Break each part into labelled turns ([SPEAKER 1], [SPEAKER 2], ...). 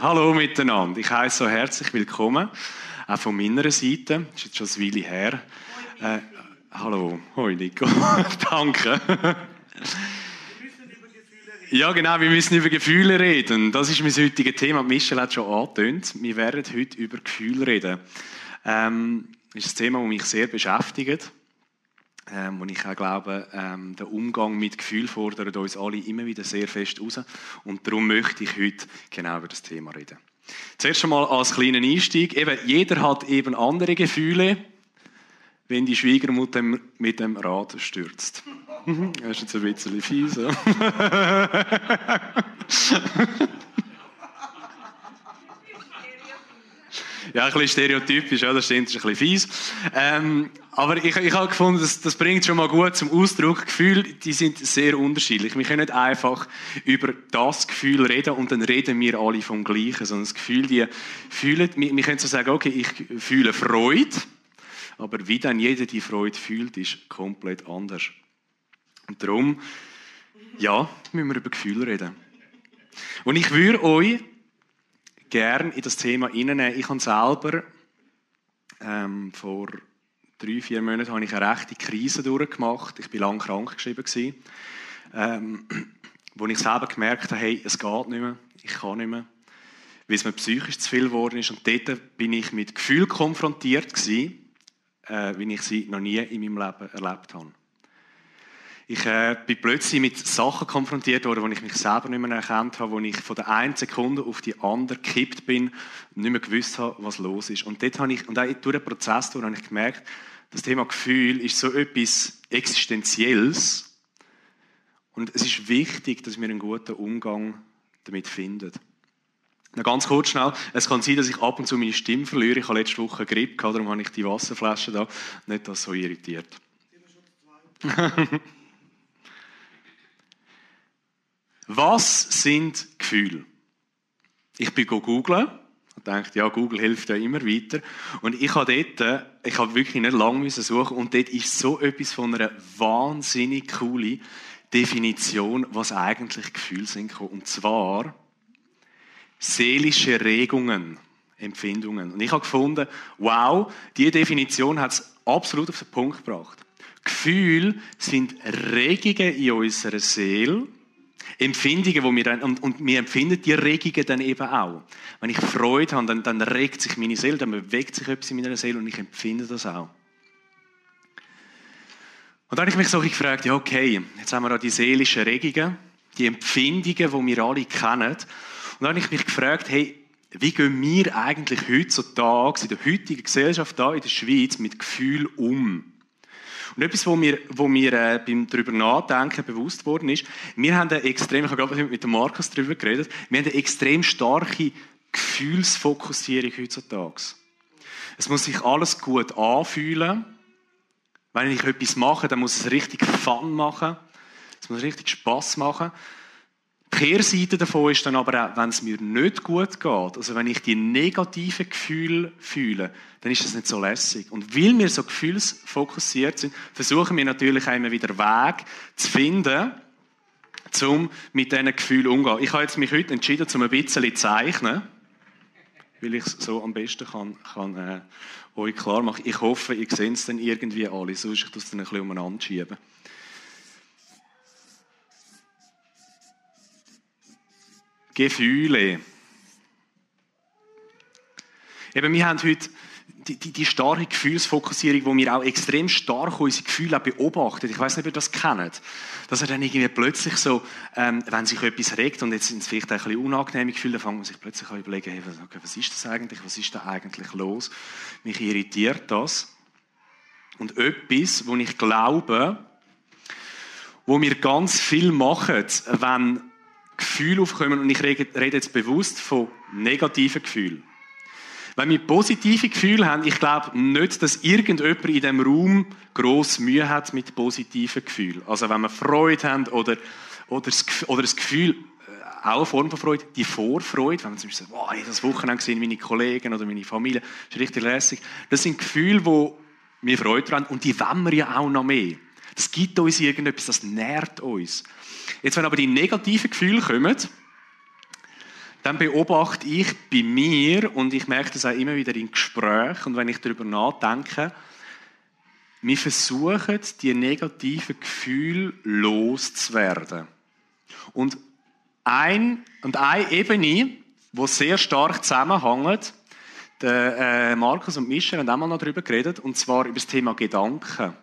[SPEAKER 1] Hallo miteinander. Ich heiße so herzlich willkommen, auch von meiner Seite. Das ist jetzt schon eine Weile her. Äh, hallo, hoi Nico. Danke. Ja, genau, wir müssen über Gefühle reden. Das ist mein heutiges Thema. Michel hat schon angetönt. Wir werden heute über Gefühle reden. Ähm, das ist ein Thema, das mich sehr beschäftigt. Ähm, und ich auch glaube, ähm, der Umgang mit Gefühlen fordert uns alle immer wieder sehr fest raus. Und darum möchte ich heute genau über das Thema reden. Zuerst einmal als kleinen Einstieg. Eben, jeder hat eben andere Gefühle, wenn die Schwiegermutter mit dem Rad stürzt. Das ist jetzt ein bisschen fies. Ja, ein bisschen stereotypisch, ja, das stimmt, das ist ein bisschen fies. Ähm, aber ich, ich habe gefunden, das, das bringt schon mal gut zum Ausdruck. Gefühle, die sind sehr unterschiedlich. Wir können nicht einfach über das Gefühl reden und dann reden wir alle vom Gleichen, sondern das Gefühl, die fühlen, wir, wir können so sagen, okay, ich fühle Freude, aber wie dann jeder die Freude fühlt, ist komplett anders. Und darum, ja, müssen wir über Gefühle reden. Und ich würde euch gerne in das Thema hineinnehmen. Ich habe selber ähm, vor drei, vier Monaten habe ich eine rechte Krise durchgemacht. Ich war lange krank geschrieben. Ähm, wo ich selber gemerkt habe, hey, es geht nicht mehr, ich kann nicht mehr, weil es mir psychisch zu viel geworden ist. Und dort bin ich mit Gefühlen konfrontiert gewesen, äh, wie ich sie noch nie in meinem Leben erlebt habe. Ich äh, bin plötzlich mit Sachen konfrontiert worden, wo ich mich selber nicht mehr erkannt habe, wo ich von der einen Sekunde auf die andere gekippt bin und nicht mehr gewusst habe, was los ist. Und dort habe ich, und auch durch den Prozess durch, habe ich gemerkt, das Thema Gefühl ist so etwas Existenzielles. Und es ist wichtig, dass wir einen guten Umgang damit finden. Noch ganz kurz schnell. Es kann sein, dass ich ab und zu meine Stimme verliere. Ich habe letzte Woche Grippe gehabt, darum habe ich die Wasserflasche da. Nicht, dass es so irritiert. Was sind Gefühle? Ich bin googeln und dachte, ja, Google hilft ja immer weiter. Und ich habe dort, ich habe wirklich nicht lange suchen und dort ist so etwas von einer wahnsinnig coole Definition, was eigentlich Gefühle sind. Und zwar seelische Regungen, Empfindungen. Und ich habe gefunden, wow, diese Definition hat es absolut auf den Punkt gebracht. Gefühle sind Regungen in unserer Seele, Empfindungen, die wir dann, und, und wir empfinden die Regungen dann eben auch. Wenn ich Freude habe, dann, dann regt sich meine Seele, dann bewegt sich etwas in meiner Seele und ich empfinde das auch. Und dann habe ich mich so gefragt, ja okay, jetzt haben wir da die seelischen Regungen, die Empfindungen, die wir alle kennen. Und dann habe ich mich gefragt, hey, wie gehen wir eigentlich heutzutage in der heutigen Gesellschaft da in der Schweiz mit Gefühl um? Und etwas, wo mir, wo mir äh, beim darüber nachdenken bewusst worden ist, wir haben eine extrem, ich habe gerade mit dem Markus darüber geredet, wir haben eine extrem starke Gefühlsfokussierung heutzutage. Es muss sich alles gut anfühlen. Wenn ich etwas mache, dann muss es richtig Fun machen. Es muss richtig Spaß machen. Kehrseite davon ist dann aber auch, wenn es mir nicht gut geht, also wenn ich die negativen Gefühle fühle, dann ist das nicht so lässig. Und weil wir so gefühlsfokussiert sind, versuchen wir natürlich auch immer wieder Weg zu finden, um mit diesen Gefühlen umzugehen. Ich habe mich heute entschieden, um ein bisschen zu zeichnen, weil ich es so am besten kann, kann äh, euch klar machen. Ich hoffe, ihr seht es dann irgendwie alle, sonst ich das dann ein bisschen umeinander schieben. Gefühle. Eben, wir haben heute die, die, die, starke Gefühlsfokussierung, wo wir auch extrem stark unsere Gefühle beobachten. Ich weiß nicht, ob ihr das kennt. Dass er dann irgendwie plötzlich so, ähm, wenn sich etwas regt und jetzt sind es vielleicht ein bisschen unangenehme Gefühle, dann fängt man sich plötzlich an überlegen, hey, was ist das eigentlich? Was ist da eigentlich los? Mich irritiert das. Und etwas, wo ich glaube, wo wir ganz viel machen, wenn Gefühle aufkommen, und ich rede jetzt bewusst von negativen Gefühlen. Wenn wir positive Gefühle haben, ich glaube nicht, dass irgendjemand in diesem Raum gross Mühe hat mit positiven Gefühlen. Also wenn wir Freude haben oder, oder, das, oder das Gefühl, äh, auch eine Form von Freude, die Vorfreude, wenn man zum Beispiel sagt, wow, das Wochenende gesehen, meine Kollegen oder meine Familie, das ist richtig lässig. Das sind Gefühle, wo wir Freude haben und die wollen wir ja auch noch mehr. Das gibt uns irgendetwas, das nährt uns. Jetzt, wenn aber die negativen Gefühle kommen, dann beobachte ich bei mir und ich merke das auch immer wieder in Gesprächen und wenn ich darüber nachdenke, wir versuchen, die negativen Gefühle loszuwerden. Und, ein, und eine Ebene, die sehr stark zusammenhängt, der äh, Markus und Michel haben auch mal noch darüber geredet, und zwar über das Thema Gedanken.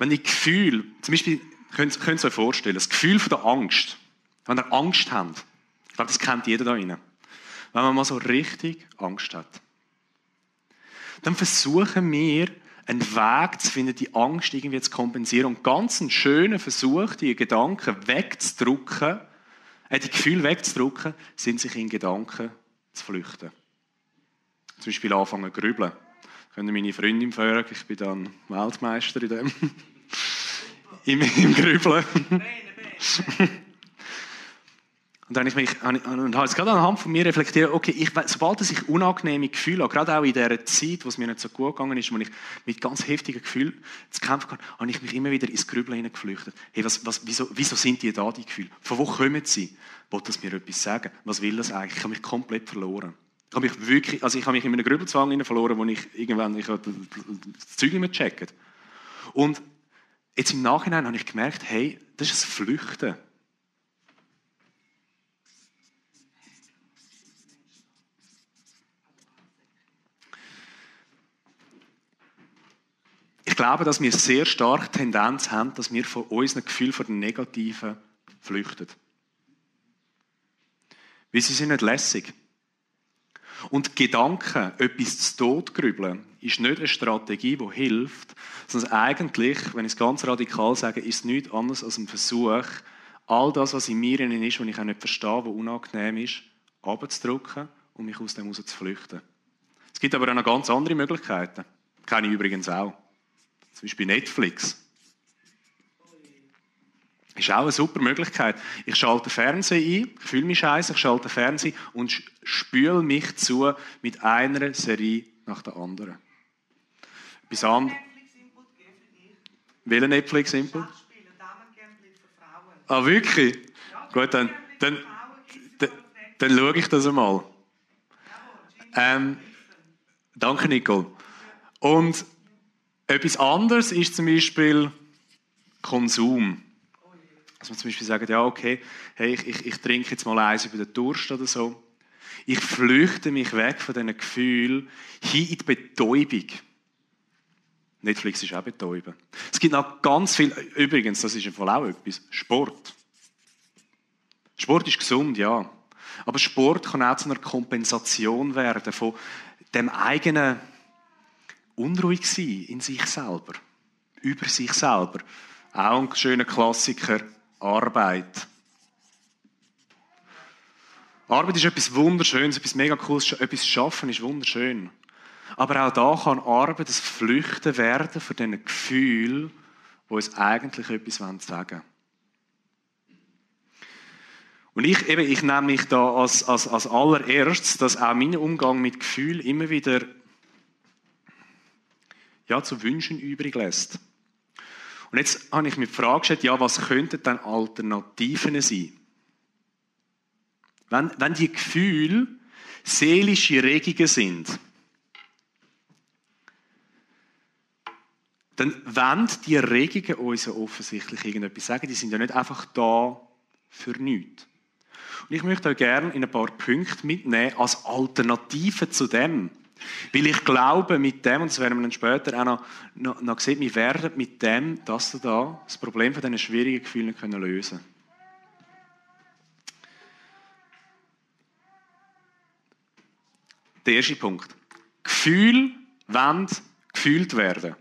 [SPEAKER 1] Wenn ich Gefühl, zum Beispiel, könnt, könnt ihr euch vorstellen, das Gefühl von der Angst, wenn ihr Angst habt, ich glaube, das kennt jeder da drinnen, wenn man mal so richtig Angst hat, dann versuchen wir, einen Weg zu finden, die Angst irgendwie zu kompensieren. Und ganz einen schönen Versuch, die Gedanken wegzudrücken, äh, die Gefühle wegzudrücken, sind sich in Gedanken zu flüchten. Zum Beispiel anfangen zu grübeln. Können meine Freundin fragen, ich bin dann Weltmeister in dem. Im, Im Grübeln. Und dann habe ich mich, und habe jetzt gerade anhand von mir reflektiert, okay, ich, sobald ich unangenehme Gefühle habe, gerade auch in dieser Zeit, wo es mir nicht so gut gegangen ist, wo ich mit ganz heftigen Gefühlen zu kämpfen kann, habe ich mich immer wieder ins Grübeln hineingeflüchtet. Hey, was, was, wieso, wieso sind die da, die Gefühle? Von wo kommen sie? Wollt das mir etwas sagen? Was will das eigentlich? Ich habe mich komplett verloren. Ich habe mich wirklich, also ich habe mich in einem Grübelzwang verloren, wo ich irgendwann, ich das Zeug nicht mehr gecheckt. Und jetzt im Nachhinein habe ich gemerkt, hey, das ist ein Flüchten. Ich glaube, dass wir sehr stark Tendenz haben, dass wir von unseren Gefühlen, von den Negativen flüchten. Weil sie sind nicht lässig. Und Gedanken, etwas zu tot grübeln, ist nicht eine Strategie, die hilft, sondern eigentlich, wenn ich es ganz radikal sage, ist es nichts anderes als ein Versuch, all das, was in mir ist, was ich auch nicht verstehe, was unangenehm ist, abzudrücken und mich aus dem heraus zu flüchten. Es gibt aber auch noch ganz andere Möglichkeiten. Kenne ich übrigens auch. Zum Beispiel Netflix. Ist auch eine super Möglichkeit. Ich schalte den Fernseher ein, fühle mich scheiße, ich schalte den Fernseher und spüle mich zu mit einer Serie nach der anderen. Bis an. Welcher Netflix-Input? Ah, wirklich? Gut, dann, dann, dann, dann schaue ich das einmal. Ähm, danke, Nicole. Und etwas anderes ist zum Beispiel Konsum. Dass man zum Beispiel sagt, ja, okay, hey, ich, ich, ich trinke jetzt mal eins über den Durst oder so. Ich flüchte mich weg von diesen Gefühlen hin in die Betäubung. Netflix ist auch betäuben. Es gibt noch ganz viel, übrigens, das ist im Fall auch etwas, Sport. Sport ist gesund, ja. Aber Sport kann auch zu einer Kompensation werden von dem eigenen unruhig sein in sich selber, über sich selber. Auch ein schöner Klassiker, Arbeit. Arbeit ist etwas Wunderschönes, etwas mega Cooles, etwas Schaffen ist wunderschön. Aber auch da kann Arbeit das Flüchten werden von diesen Gefühlen, die uns eigentlich etwas sagen wollen. Und ich, eben, ich nehme mich da als, als, als allererstes, dass auch mein Umgang mit Gefühlen immer wieder ja, zu wünschen übrig lässt. Und jetzt habe ich mir die Frage gestellt, ja, was könnten dann Alternativen sein? Wenn, wenn die Gefühle seelische Regungen sind, dann wollen die Regungen uns ja offensichtlich irgendetwas sagen. Die sind ja nicht einfach da für nichts. Und ich möchte euch gerne in ein paar Punkte mitnehmen als Alternative zu dem. Weil ich glaube, mit dem, und das werden wir dann später auch noch, noch, noch sehen, wir werden mit dem, dass wir da das Problem von diesen schwierigen Gefühlen können lösen können. Der erste Punkt. Gefühl wollen gefühlt werden.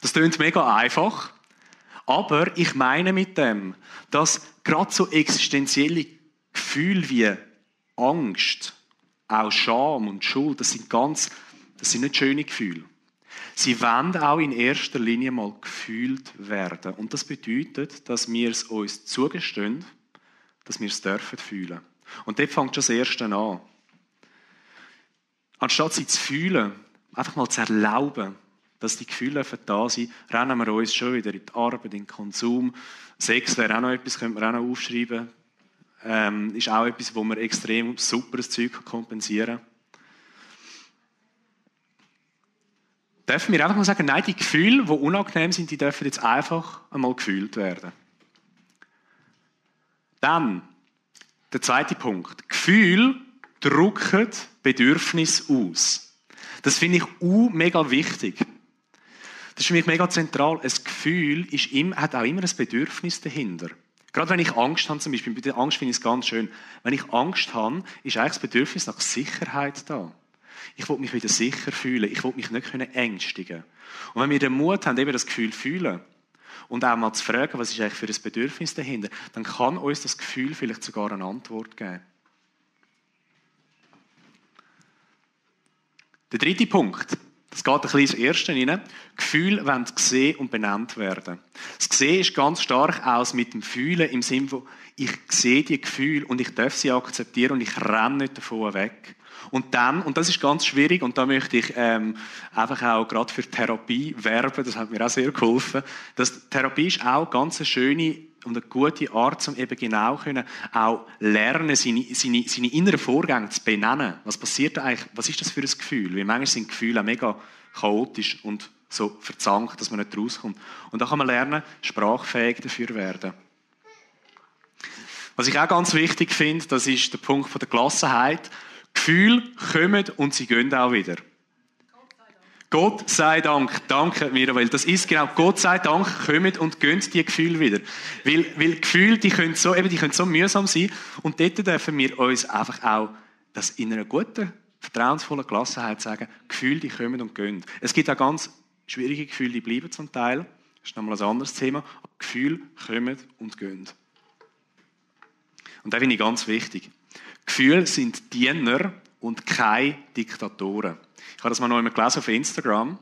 [SPEAKER 1] Das klingt mega einfach, aber ich meine mit dem, dass gerade so existenzielle Gefühle wie Angst, auch Scham und Schuld, das sind ganz, das sind nicht schöne Gefühle. Sie wollen auch in erster Linie mal gefühlt werden. Und das bedeutet, dass wir es uns zugestehen, dass wir es dürfen fühlen. Und dort fängt schon das Erste an. Anstatt sie zu fühlen, einfach mal zu erlauben, dass die Gefühle da sind, rennen wir uns schon wieder in die Arbeit, in den Konsum. Sex wäre auch noch etwas, könnte man auch noch aufschreiben. Ähm, ist auch etwas, wo man extrem superes Zeug kompensieren kann. Dürfen wir einfach mal sagen, nein, die Gefühle, die unangenehm sind, die dürfen jetzt einfach einmal gefühlt werden. Dann, der zweite Punkt. Gefühl drücken Bedürfnis aus. Das finde ich auch mega wichtig. Das ist für mich mega zentral. Ein Gefühl ist hat auch immer ein Bedürfnis dahinter. Gerade wenn ich Angst habe, zum Beispiel, bei der Angst finde ich es ganz schön. Wenn ich Angst habe, ist eigentlich das Bedürfnis nach Sicherheit da. Ich will mich wieder sicher fühlen. Ich will mich nicht ängstigen. Und wenn wir den Mut haben, eben das Gefühl fühlen und auch mal zu fragen, was ist eigentlich für ein Bedürfnis dahinter, dann kann uns das Gefühl vielleicht sogar eine Antwort geben. Der dritte Punkt, das geht ein bisschen ins Erste rein. Gefühle wollen gesehen und benannt werden. Das Gesehen ist ganz stark aus mit dem Fühlen im Sinne von, ich sehe die Gefühle und ich darf sie akzeptieren und ich renne nicht davon weg. Und dann, und das ist ganz schwierig, und da möchte ich ähm, einfach auch gerade für Therapie werben, das hat mir auch sehr geholfen, dass Therapie ist auch ganz eine schöne und eine gute Art, um eben genau können, auch lernen, seine, seine, seine inneren Vorgänge zu benennen. Was passiert da eigentlich? Was ist das für ein Gefühl? Weil manchmal sind Gefühle mega chaotisch und so verzankt, dass man nicht rauskommt. Und da kann man lernen, sprachfähig dafür werden. Was ich auch ganz wichtig finde, das ist der Punkt der Gelassenheit. Gefühle kommen und sie gehen auch wieder. Gott sei Dank, danke Mirabel. Das ist genau, Gott sei Dank kommen und gehen die Gefühle wieder. Weil, weil Gefühle, die können, so, eben, die können so mühsam sein und dort dürfen wir uns einfach auch das in einer guten, vertrauensvollen Gelassenheit sagen, Gefühle, die kommen und gehen. Es gibt auch ganz schwierige Gefühle, die bleiben zum Teil. Das ist nochmal ein anderes Thema. Gefühle kommen und gehen. Und das finde ich ganz wichtig. Gefühle sind Diener und keine Diktatoren. Ich habe das mal noch einmal gelesen auf Instagram.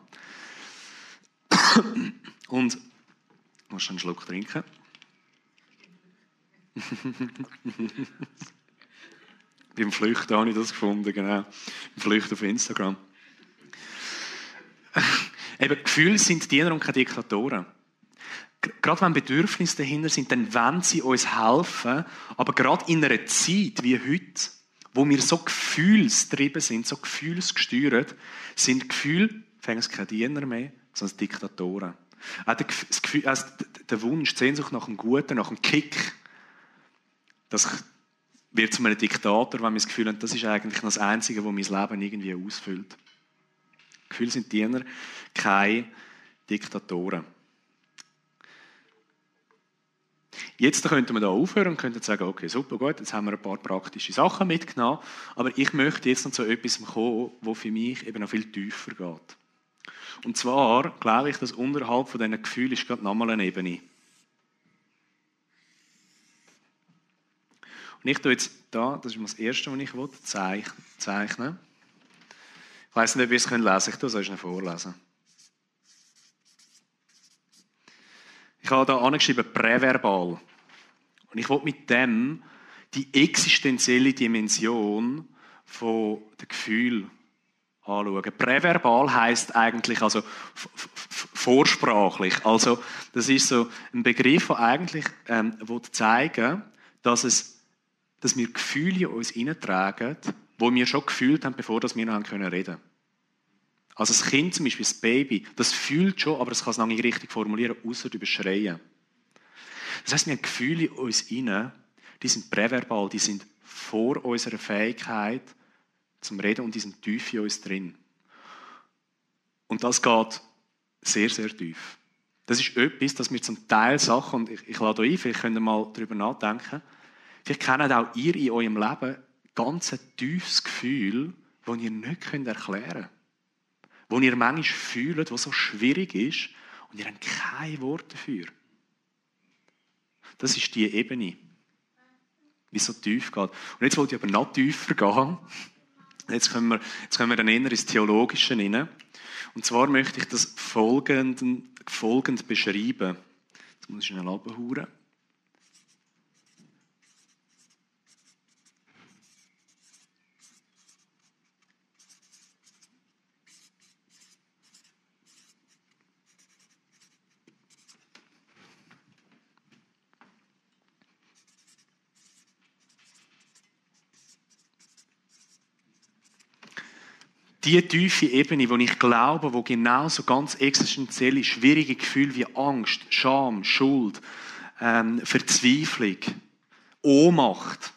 [SPEAKER 1] Und ich muss einen Schluck trinken. Beim Flüchten habe ich das gefunden, genau. Beim Flüchten auf Instagram. Eben, Gefühle sind Diener und keine Diktatoren. Gerade wenn Bedürfnisse dahinter sind, dann wollen sie uns helfen. Aber gerade in einer Zeit wie heute, wo wir so gefühlstrieben sind, so gefühlsgesteuert, sind Gefühle, fängt es keine Diener mehr, sondern Diktatoren. Auch der, Gefühl, also der Wunsch, die Sehnsucht nach einem Guten, nach einem Kick, das wird zu einem Diktator, wenn wir das Gefühl haben, das ist eigentlich das Einzige, was mein Leben irgendwie ausfüllt. Gefühle sind Diener, keine Diktatoren. Jetzt könnten wir da aufhören und könnten sagen, okay, super, gut, jetzt haben wir ein paar praktische Sachen mitgenommen, aber ich möchte jetzt noch zu etwas kommen, was für mich eben noch viel tiefer geht. Und zwar glaube ich, dass unterhalb von diesen Gefühlen ist gerade nochmal eine Ebene. Und ich tue jetzt da, das ist das Erste, was ich will, zeichnen. Ich weiß nicht, ob ihr es lesen könnt, ich tue es euch vorlesen. Ich habe da angeschrieben, präverbal. Und ich will mit dem die existenzielle Dimension von der Gefühl anschauen. Präverbal heißt eigentlich also vorsprachlich. Also das ist so ein Begriff, der eigentlich ähm, zeigen dass es, dass wir Gefühle in uns hineintragen, wo wir schon gefühlt haben, bevor wir noch reden können. Also das Kind zum Beispiel, das Baby, das fühlt schon, aber es kann es noch nicht richtig formulieren, außer über Schreien. Das heißt, wir haben Gefühle in uns inne, die sind präverbal, die sind vor unserer Fähigkeit zum Reden und die sind tief in uns drin. Und das geht sehr, sehr tief. Das ist etwas, dass wir zum Teil Sachen, und ich, ich lade euch ein, vielleicht könnt ihr mal darüber nachdenken, vielleicht kennt auch ihr in eurem Leben ganz ein tiefes Gefühl, das ihr nicht erklären könnt wo ihr manchmal fühlt, was so schwierig ist und ihr habt kein Wort dafür. Das ist die Ebene, wie so tief geht. Und jetzt wollte ich aber noch tiefer gehen. Jetzt können wir, jetzt können wir dann eher ins Theologische rein. Und zwar möchte ich das folgend, folgend beschreiben. Jetzt muss ich schnell abhauen. Die tiefe Ebene, wo ich glaube, wo genauso ganz existenzielle, schwierige Gefühle wie Angst, Scham, Schuld, ähm, Verzweiflung, Ohnmacht,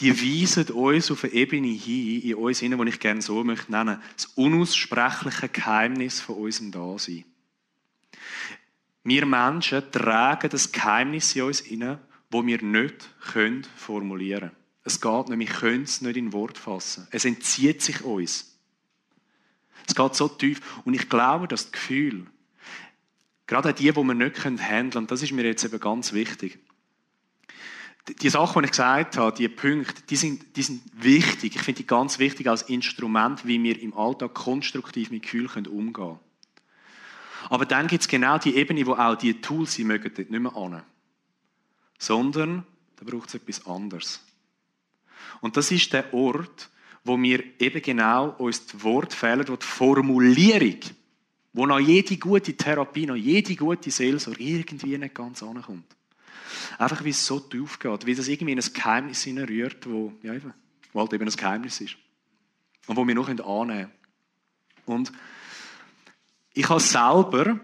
[SPEAKER 1] die weisen uns auf eine Ebene hin, in uns hinein, die ich gerne so möchte nennen, das unaussprechliche Geheimnis von unserem Dasein. Wir Menschen tragen das Geheimnis in uns inne, wo wir nicht formulieren können. Es geht nicht, wir können es nicht in Wort fassen. Es entzieht sich uns. Es geht so tief. Und ich glaube, dass das Gefühl, gerade die, die wir nicht handeln können, das ist mir jetzt eben ganz wichtig, die Sachen, die ich gesagt habe, die Punkte, die sind, die sind wichtig. Ich finde die ganz wichtig als Instrument, wie wir im Alltag konstruktiv mit Gefühl umgehen können. Aber dann gibt es genau die Ebene, wo auch die Tools, sie mögen dort nicht mehr an. Sondern, da braucht es etwas anderes. Und das ist der Ort, wo wir eben genau uns das Wort fehlen, wo die Formulierung, wo noch jede gute Therapie, noch jede gute Seelsorge irgendwie nicht ganz ankommt. Einfach, wie es so tief geht, wie das irgendwie in ein Geheimnis hineinrührt, wo, ja, eben, wo halt eben ein Geheimnis ist. Und wo wir noch annehmen können. Und ich habe selber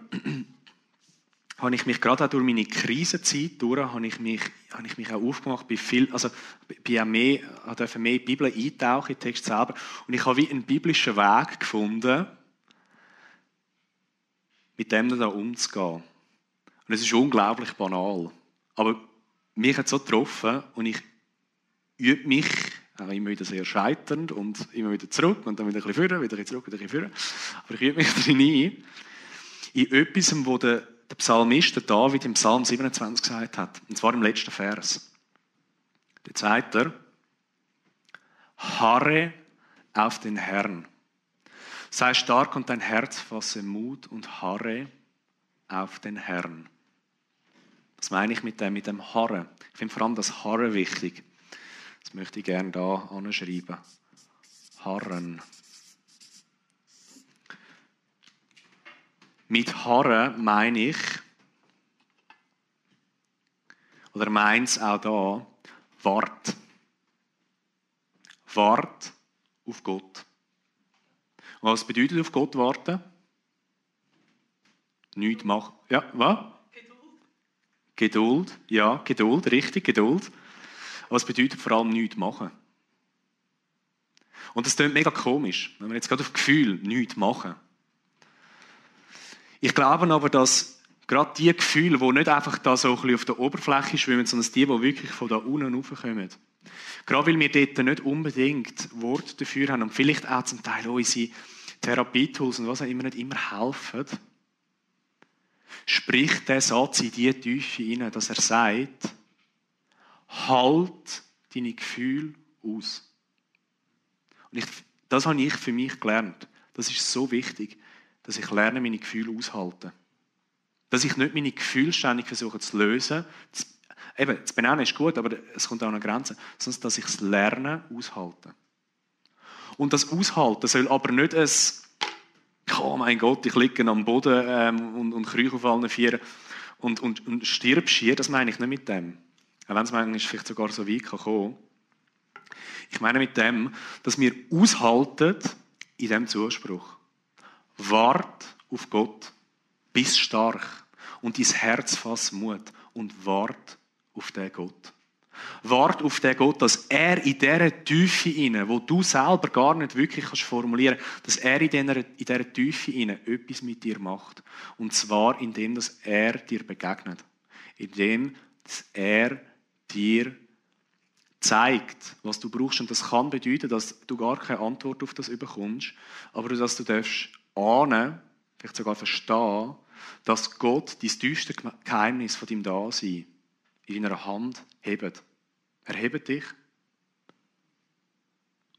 [SPEAKER 1] habe ich mich gerade auch durch meine Krisenzeit durch, habe ich mich, habe ich mich auch aufgemacht, bei viel, also bei auch mehr, durfte mehr in die Bibel eintauchen, in den Text selber. Und ich habe wie einen biblischen Weg gefunden, mit dem da umzugehen. Und es ist unglaublich banal. Aber mich hat es so getroffen und ich übe mich auch immer wieder sehr scheiternd und immer wieder zurück und dann wieder ein bisschen führen, wieder ein bisschen zurück, wieder ein bisschen führen. Aber ich übe mich drin ein, in etwas, wo der der Psalmist, der David, im Psalm 27 gesagt hat. Und zwar im letzten Vers. Der zweite. Harre auf den Herrn. Sei stark und dein Herz fasse Mut und harre auf den Herrn. Was meine ich mit dem, mit dem Harren? Ich finde vor allem das Harren wichtig. Das möchte ich gerne da anschreiben. Harren. Mit Harren meine ich, oder meint es auch da, wart. Wart auf Gott. Und was bedeutet auf Gott warten? Nichts machen. Ja, was? Geduld. Geduld, ja, Geduld, richtig, Geduld. Was bedeutet vor allem nichts machen? Und das klingt mega komisch, wenn wir jetzt gerade auf Gefühl nichts machen. Ich glaube aber, dass gerade die Gefühle, die nicht einfach da so ein bisschen auf der Oberfläche schwimmen, sondern die, die wirklich von da unten raufkommen. Gerade weil wir dort nicht unbedingt Worte dafür haben und vielleicht auch zum Teil unsere Therapietools und was auch immer nicht immer helfen, spricht der Satz in die Tiefe hinein, dass er sagt, halt deine Gefühle aus. Und ich, das habe ich für mich gelernt. Das ist so wichtig dass ich lerne, meine Gefühle aushalten. Dass ich nicht meine Gefühle ständig versuche zu lösen. Das, eben, das Benennen ist gut, aber es kommt auch an eine Grenze. Sondern dass ich es lerne, aushalten. Und das Aushalten soll aber nicht ein oh mein Gott, ich liege am Boden ähm, und, und krieche auf allen Vieren und, und, und stirb schier, das meine ich nicht mit dem. Auch wenn es manchmal vielleicht sogar so weit kann kommen. Ich meine mit dem, dass wir aushalten in diesem Zuspruch. Wart auf Gott, bist stark und dein Herz fass Mut und wart auf den Gott. Wart auf den Gott, dass er in dieser Tiefe inne, wo du selber gar nicht wirklich kannst formulieren, dass er in dieser, in dieser Tiefe inne etwas mit dir macht. Und zwar indem, dass er dir begegnet. Indem, dass er dir zeigt, was du brauchst. Und das kann bedeuten, dass du gar keine Antwort auf das bekommst, aber dass du darfst ahnen, vielleicht sogar verstehen, dass Gott dein tiefste Geheimnis von deinem Dasein in deiner Hand hebt. Er hebt dich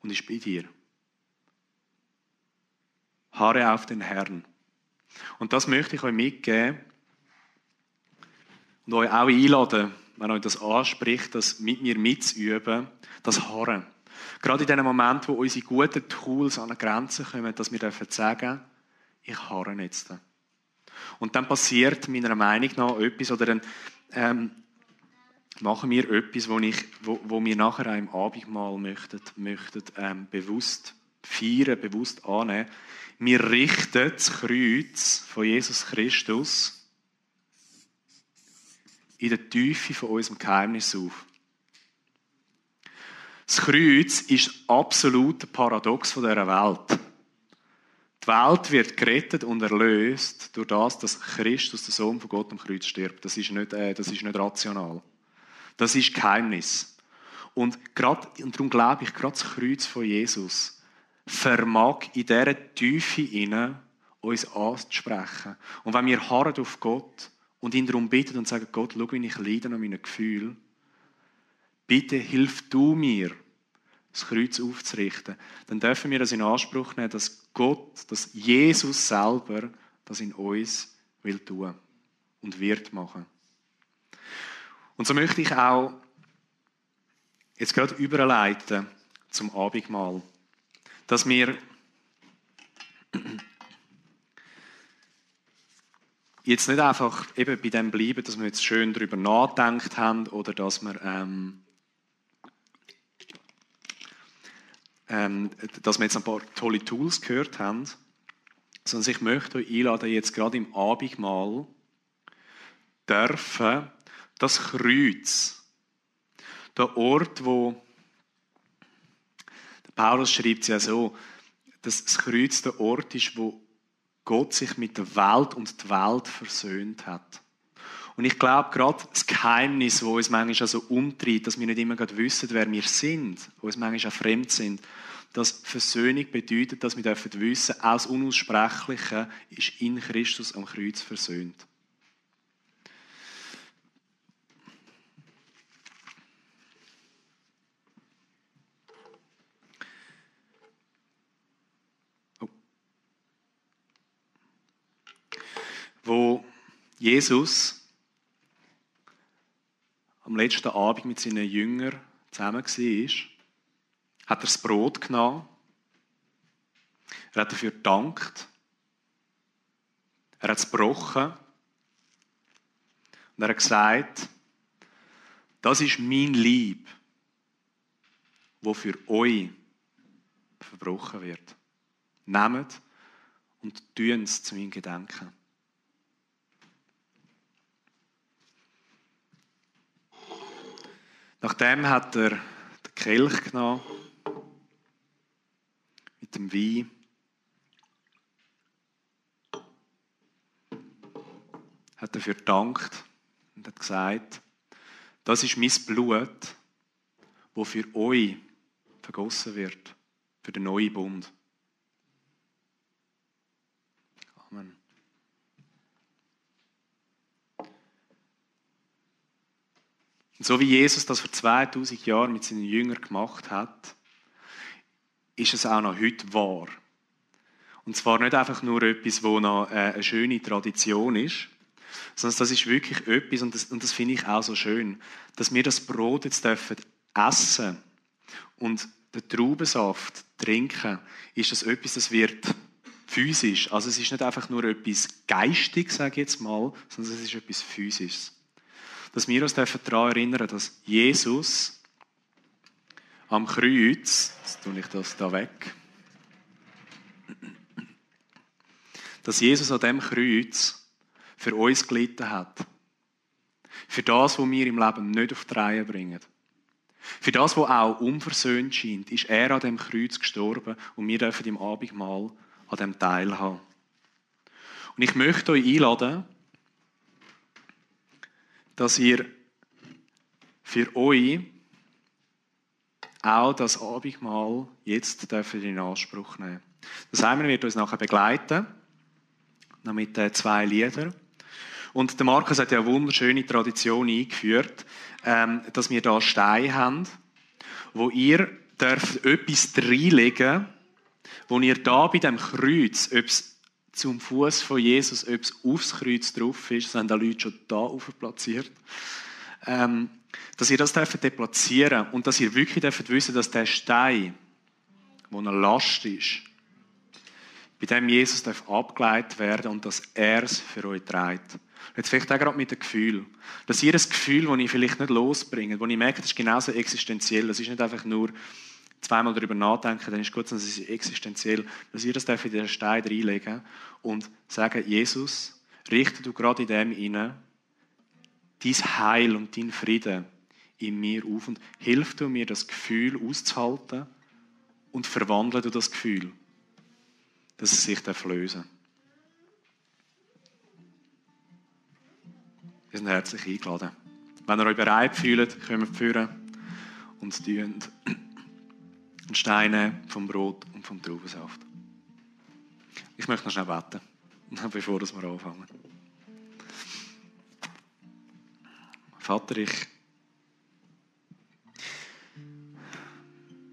[SPEAKER 1] und ist bei dir. Haare auf den Herrn. Und das möchte ich euch mitgeben und euch auch einladen, wenn euch das anspricht, das mit mir mitzuüben, das Harren. Gerade in dem Moment, wo unsere guten Tools an eine Grenze kommen, dass wir sagen dürfen, ich harre jetzt. Und dann passiert meiner Meinung nach etwas, oder dann ähm, machen wir etwas, wo, ich, wo, wo wir nachher auch im Abendmahl möchten, möchten ähm, bewusst feiern, bewusst annehmen. Wir richten das Kreuz von Jesus Christus in der Tiefe von unserem Geheimnis auf. Das Kreuz ist absolut der Paradox dieser Welt. Die Welt wird gerettet und erlöst durch das, dass Christus, der Sohn von Gott, am Kreuz stirbt. Das ist nicht, äh, das ist nicht rational. Das ist Geheimnis. Und, grad, und darum glaube ich, gerade das Kreuz von Jesus vermag in dieser Tiefe inne uns anzusprechen. Und wenn wir harren auf Gott und ihn darum bitten und sagen, Gott, schau, wie ich leide an meinen Gefühlen, bitte hilf du mir, das Kreuz aufzurichten, dann dürfen wir das in Anspruch nehmen, dass Gott, dass Jesus selber das in uns will tun und wird machen. Und so möchte ich auch jetzt gerade überleiten zum Abendmahl, dass wir jetzt nicht einfach eben bei dem bleiben, dass wir jetzt schön darüber nachgedacht haben oder dass wir ähm, ähm, dass wir jetzt ein paar tolle Tools gehört haben, sondern ich möchte euch einladen, jetzt gerade im Abendmahl dürfen das Kreuz, der Ort, wo der Paulus schreibt es ja so, dass das Kreuz der Ort ist, wo Gott sich mit der Welt und der Welt versöhnt hat. Und ich glaube, gerade das Geheimnis, wo uns manchmal so umtritt, dass wir nicht immer wissen, wer wir sind, wo uns manchmal auch fremd sind, dass Versöhnung bedeutet, dass wir dürfen wissen, auch das Unaussprechliche ist in Christus am Kreuz versöhnt. Oh. Wo Jesus letzten Abend mit seinen Jüngern zusammen war, hat er das Brot genommen, er hat dafür gedankt, er hat es gebrochen und er hat gesagt, das ist mein Lieb, wo für euch verbrochen wird. Nehmt und tun es zu meinem Gedenken. Nachdem hat er den Kelch genommen mit dem Wein. Hat dafür gedankt und hat gesagt, das ist mein Blut, wo für euch vergossen wird, für den neuen Bund. Amen. Und so wie Jesus das vor 2000 Jahren mit seinen Jüngern gemacht hat, ist es auch noch heute wahr. Und zwar nicht einfach nur etwas, wo noch äh, eine schöne Tradition ist, sondern das ist wirklich etwas, und das, und das finde ich auch so schön, dass wir das Brot jetzt dürfen essen und den Traubensaft trinken, ist das etwas, das wird physisch. Also es ist nicht einfach nur etwas geistig, sage ich jetzt mal, sondern es ist etwas physisches dass wir uns daran erinnern dass Jesus am Kreuz, jetzt tue ich das da weg, dass Jesus an dem Kreuz für uns gelitten hat. Für das, was wir im Leben nicht auf die Reihe bringen. Für das, was auch unversöhnt scheint, ist er an dem Kreuz gestorben und wir dürfen im Abendmahl an dem teilhaben. Und ich möchte euch einladen, dass ihr für euch auch das Abendmahl jetzt in Anspruch nehmen Das Simon wird uns nachher begleiten, noch mit zwei Liedern. Und der Markus hat ja eine wunderschöne Tradition eingeführt, ähm, dass wir da Steine haben, wo ihr dürft etwas reinlegen, wo ihr da bei dem Kreuz, ob es zum Fuß von Jesus, ob es aufs Kreuz drauf ist, das haben die Leute schon da platziert, ähm, dass ihr das dürft deplatzieren und dass ihr wirklich dürft wissen, dass der Stein, wo eine Last ist, bei dem Jesus darf abgeleitet werden und dass er es für euch trägt. Jetzt vielleicht auch gerade mit dem Gefühl. Dass ihr ein Gefühl, das ich vielleicht nicht losbringe, wo ich merke, das ist genauso existenziell. Das ist nicht einfach nur zweimal darüber nachdenken, dann ist gut, dass es existenziell, dass ihr das in den Stein reinlegen und sagen, Jesus, richte du gerade in dem inne dein Heil und dein Frieden in mir auf und hilf du mir, das Gefühl auszuhalten und verwandle du das Gefühl, dass es sich lösen darf. Wir sind herzlich eingeladen. Wenn ihr euch bereit fühlt, kommt führen und tun Steine vom Brot und vom Traubensaft. Ich möchte noch schnell beten, bevor wir anfangen. Vater, ich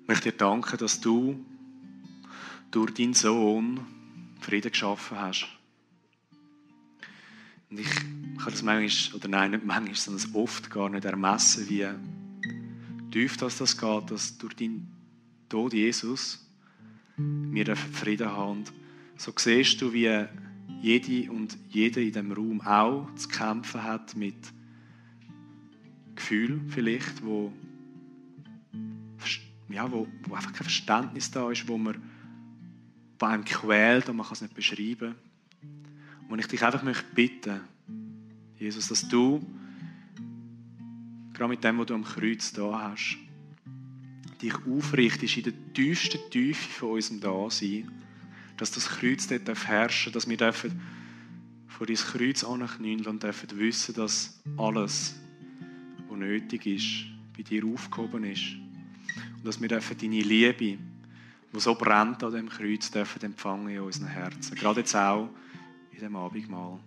[SPEAKER 1] möchte dir danken, dass du durch deinen Sohn Frieden geschaffen hast. Und ich kann das manchmal, oder nein, nicht manchmal, sondern oft gar nicht ermessen, wie tief das, das geht, dass durch deinen Tod, Jesus, wir Frieden haben. So siehst du, wie jede und jeder in diesem Raum auch zu kämpfen hat mit Gefühl vielleicht, wo, ja, wo, wo einfach kein Verständnis da ist, wo man bei einem quält und man kann es nicht beschreiben. Und ich dich einfach möchte bitten, Jesus, dass du, gerade mit dem, was du am Kreuz da hast, dich aufrichtest in der tiefsten Tiefe von unserem Dasein, dass das Kreuz dort herrschen darf, dass wir dürfen vor dein Kreuz anknien und dürfen wissen, dass alles, was nötig ist, bei dir aufgehoben ist. Und dass wir dürfen deine Liebe, die so brennt an dem Kreuz, dürfen empfangen in unseren Herzen. Gerade jetzt auch in dem Abendmahl.